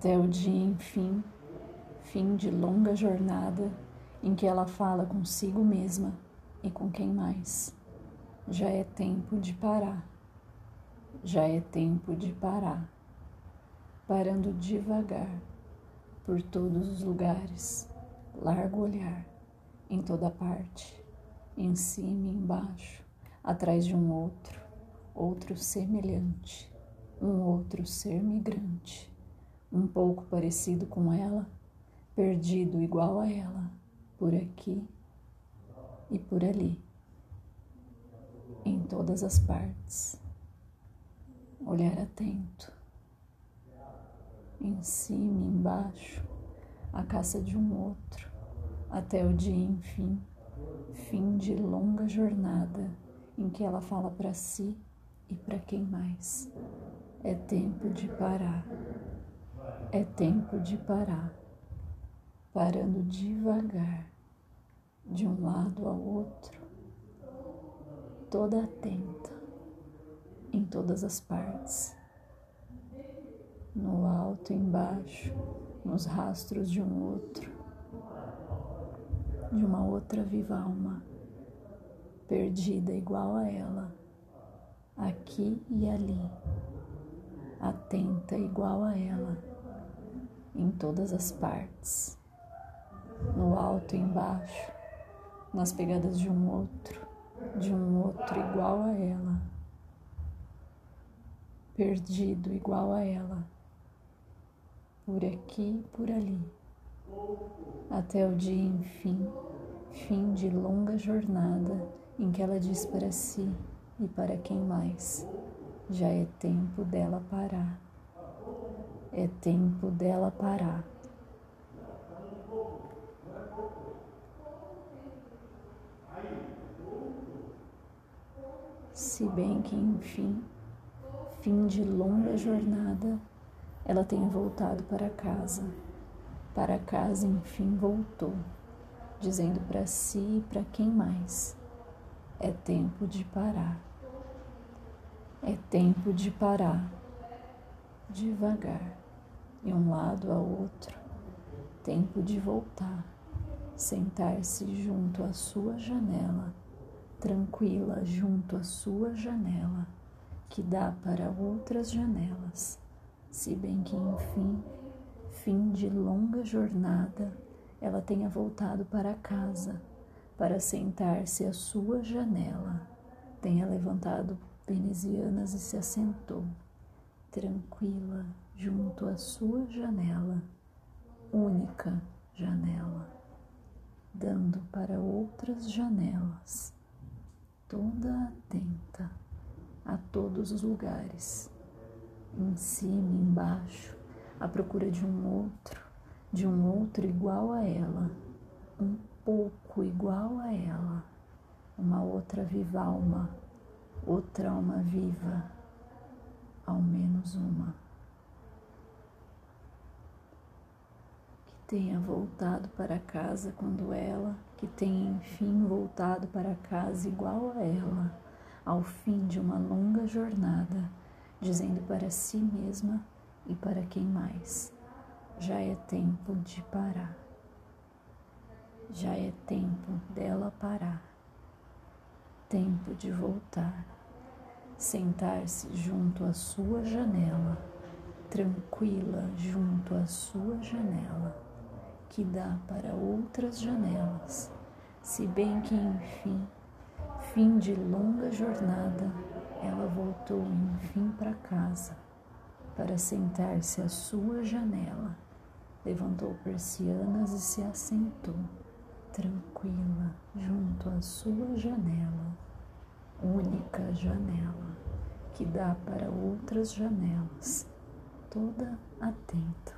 até o dia, enfim, fim de longa jornada em que ela fala consigo mesma e com quem mais. Já é tempo de parar, já é tempo de parar, parando devagar por todos os lugares, largo olhar em toda parte, em cima e embaixo, atrás de um outro, outro semelhante, um outro ser migrante, um pouco parecido com ela, perdido igual a ela, por aqui e por ali, em todas as partes. Olhar atento, em cima embaixo, a caça de um outro, até o dia, enfim, fim de longa jornada em que ela fala para si e para quem mais. É tempo de parar. É tempo de parar. Parando devagar, de um lado ao outro, toda atenta, em todas as partes, no alto e embaixo, nos rastros de um outro, de uma outra viva alma, perdida igual a ela, aqui e ali, atenta igual a ela, em todas as partes, no alto e embaixo, nas pegadas de um outro, de um outro igual a ela, perdido igual a ela, por aqui e por ali, até o dia, enfim, fim de longa jornada em que ela diz para si e para quem mais: já é tempo dela parar. É tempo dela parar. Se bem que, enfim, fim de longa jornada, ela tenha voltado para casa. Para casa, enfim, voltou, dizendo para si e para quem mais: é tempo de parar. É tempo de parar, devagar, de um lado ao outro. Tempo de voltar, sentar-se junto à sua janela, tranquila junto à sua janela, que dá para outras janelas, se bem que enfim, fim de longa jornada, ela tenha voltado para casa para sentar-se à sua janela, tenha levantado venezianas e se assentou, tranquila, junto à sua janela, única janela, dando para outras janelas, toda atenta a todos os lugares, em cima embaixo, à procura de um outro, de um outro igual a ela, um pouco igual a ela, uma outra viva alma outra alma viva, ao menos uma, que tenha voltado para casa quando ela, que tenha enfim voltado para casa igual a ela, ao fim de uma longa jornada, dizendo para si mesma e para quem mais: já é tempo de parar. Já é tempo dela parar tempo de voltar, sentar-se junto à sua janela, tranquila junto à sua janela, que dá para outras janelas, se bem que enfim, fim de longa jornada, ela voltou enfim para casa, para sentar-se à sua janela, levantou persianas e se assentou tranquila junto à sua janela, única janela que dá para outras janelas, toda atenta,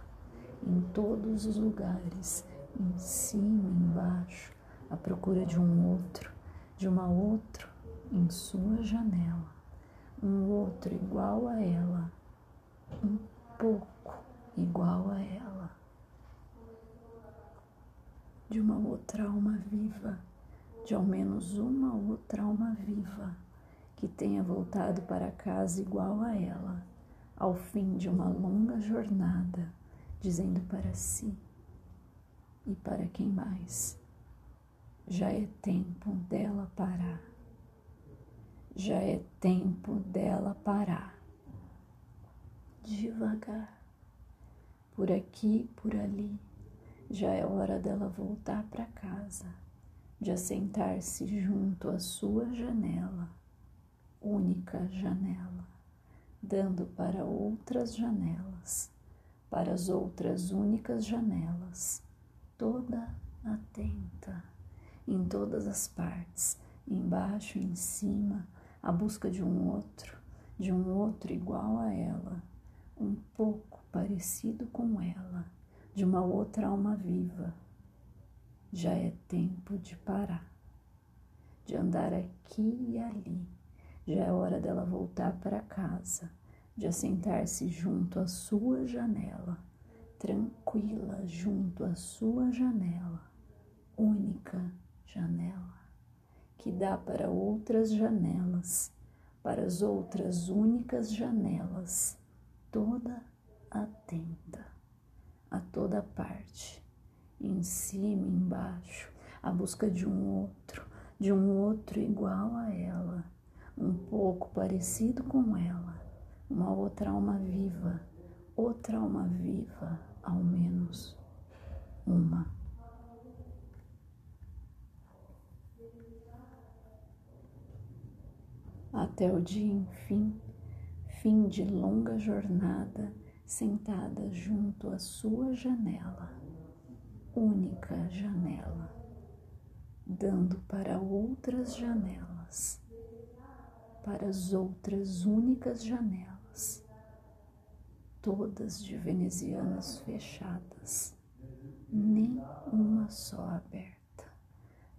em todos os lugares, em cima embaixo, à procura de um outro, de uma outra em sua janela, um outro igual a ela, um pouco igual a ela de uma outra alma viva, de ao menos uma outra alma viva que tenha voltado para casa igual a ela, ao fim de uma longa jornada, dizendo para si e para quem mais. Já é tempo dela parar. Já é tempo dela parar. Devagar. Por aqui, por ali. Já é hora dela voltar para casa, de assentar-se junto à sua janela, única janela, dando para outras janelas, para as outras únicas janelas, toda atenta em todas as partes, embaixo e em cima, a busca de um outro, de um outro igual a ela, um pouco parecido com ela, de uma outra alma viva. Já é tempo de parar, de andar aqui e ali. Já é hora dela voltar para casa, de assentar-se junto à sua janela, tranquila junto à sua janela, única janela, que dá para outras janelas, para as outras únicas janelas, toda atenta a toda parte, em cima embaixo, a busca de um outro, de um outro igual a ela, um pouco parecido com ela, uma outra alma viva, outra alma viva, ao menos uma. até o dia, enfim, fim de longa jornada, sentada junto à sua janela, única janela, dando para outras janelas, para as outras únicas janelas, todas de venezianas fechadas, nem uma só aberta,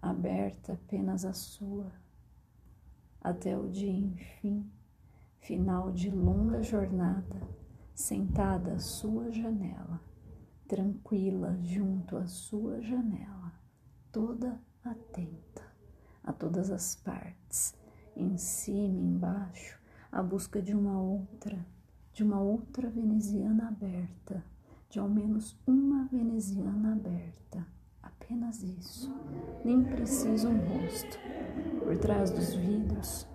aberta apenas a sua até o dia, enfim, final de longa jornada, sentada à sua janela, tranquila junto à sua janela, toda atenta a todas as partes, em cima embaixo, à busca de uma outra, de uma outra veneziana aberta, de ao menos uma veneziana aberta. Apenas isso. Nem precisa um rosto por trás dos vidros,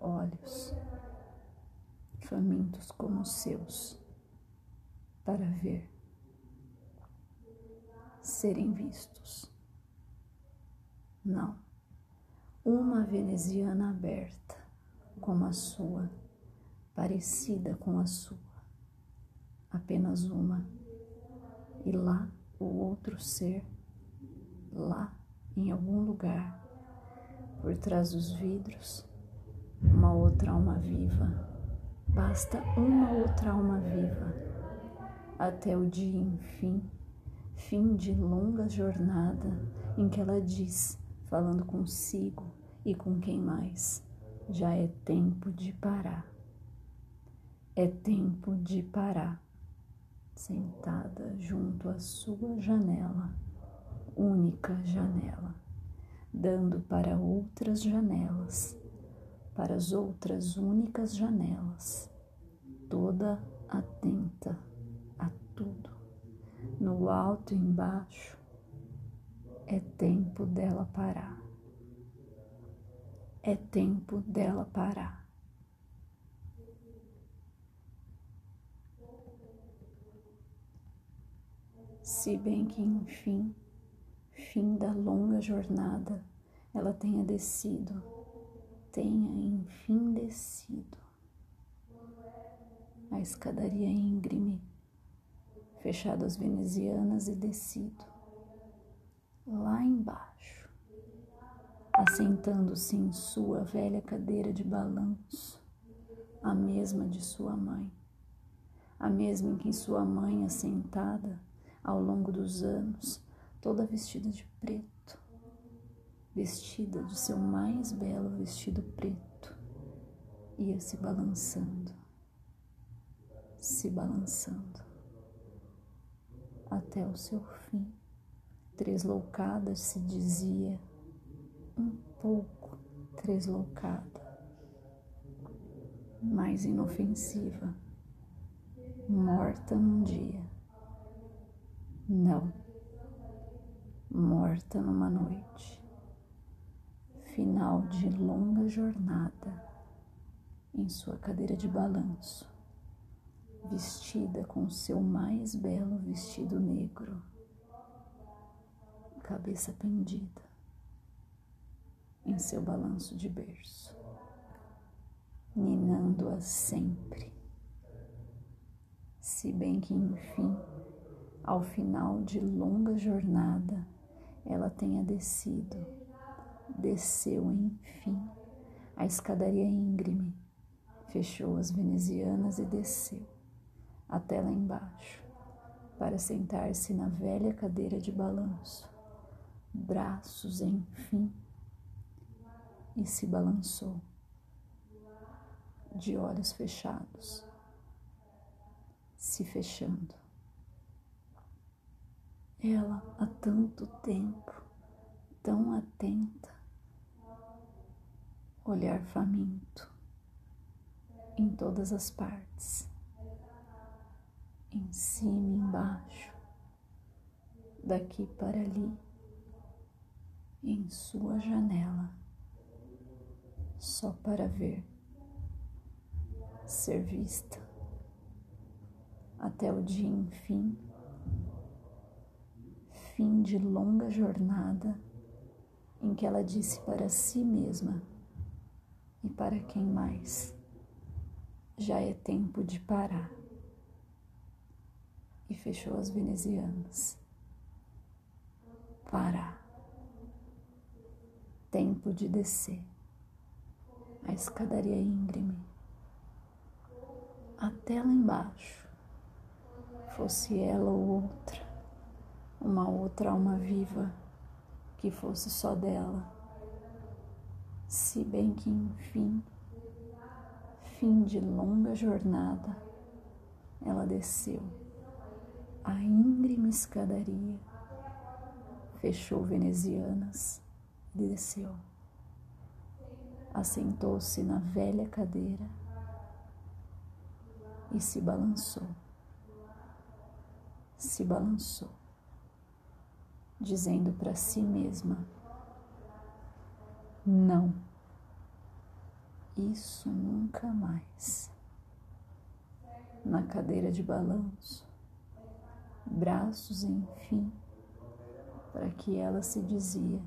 olhos famintos como os seus, para ver, serem vistos. Não, uma veneziana aberta como a sua, parecida com a sua, apenas uma, e lá o outro ser, lá em algum lugar por trás dos vidros, uma outra alma viva. Basta uma outra alma viva, até o dia, enfim, fim de longa jornada em que ela diz, falando consigo e com quem mais, já é tempo de parar. É tempo de parar, sentada junto à sua janela, única janela dando para outras janelas, para as outras únicas janelas, toda atenta a tudo, no alto e embaixo, é tempo dela parar. É tempo dela parar. Se bem que, enfim, fim da longa jornada, ela tenha descido, tenha enfim descido a escadaria íngreme, fechado as venezianas e descido lá embaixo, assentando-se em sua velha cadeira de balanço, a mesma de sua mãe, a mesma em que sua mãe assentada ao longo dos anos toda vestida de preto, vestida de seu mais belo vestido preto, ia se balançando, se balançando, até o seu fim. Tresloucada se dizia, um pouco tresloucada, mais inofensiva, morta num dia Não. Morta numa noite. Final de longa jornada em sua cadeira de balanço, vestida com seu mais belo vestido negro, cabeça pendida em seu balanço de berço, ninando-a sempre. Se bem que, enfim, ao final de longa jornada, ela tenha descido, desceu, enfim, a escadaria íngreme, fechou as venezianas e desceu, até lá embaixo, para sentar-se na velha cadeira de balanço, braços, enfim, e se balançou, de olhos fechados, se fechando. Ela há tanto tempo, tão atenta, olhar faminto em todas as partes, em cima e embaixo, daqui para ali, em sua janela, só para ver, ser vista, até o dia, enfim, fim de longa jornada em que ela disse para si mesma e para quem mais já é tempo de parar. E fechou as venezianas. Parar. Tempo de descer a escadaria íngreme até lá embaixo, fosse ela ou outra, uma outra alma viva que fosse só dela, se bem que enfim fim de longa jornada, ela desceu a íngreme escadaria, fechou venezianas desceu. Assentou-se na velha cadeira e se balançou. Se balançou, dizendo para si mesma: Não isso nunca mais. Na cadeira de balanço, braços enfim, para que ela se dizia: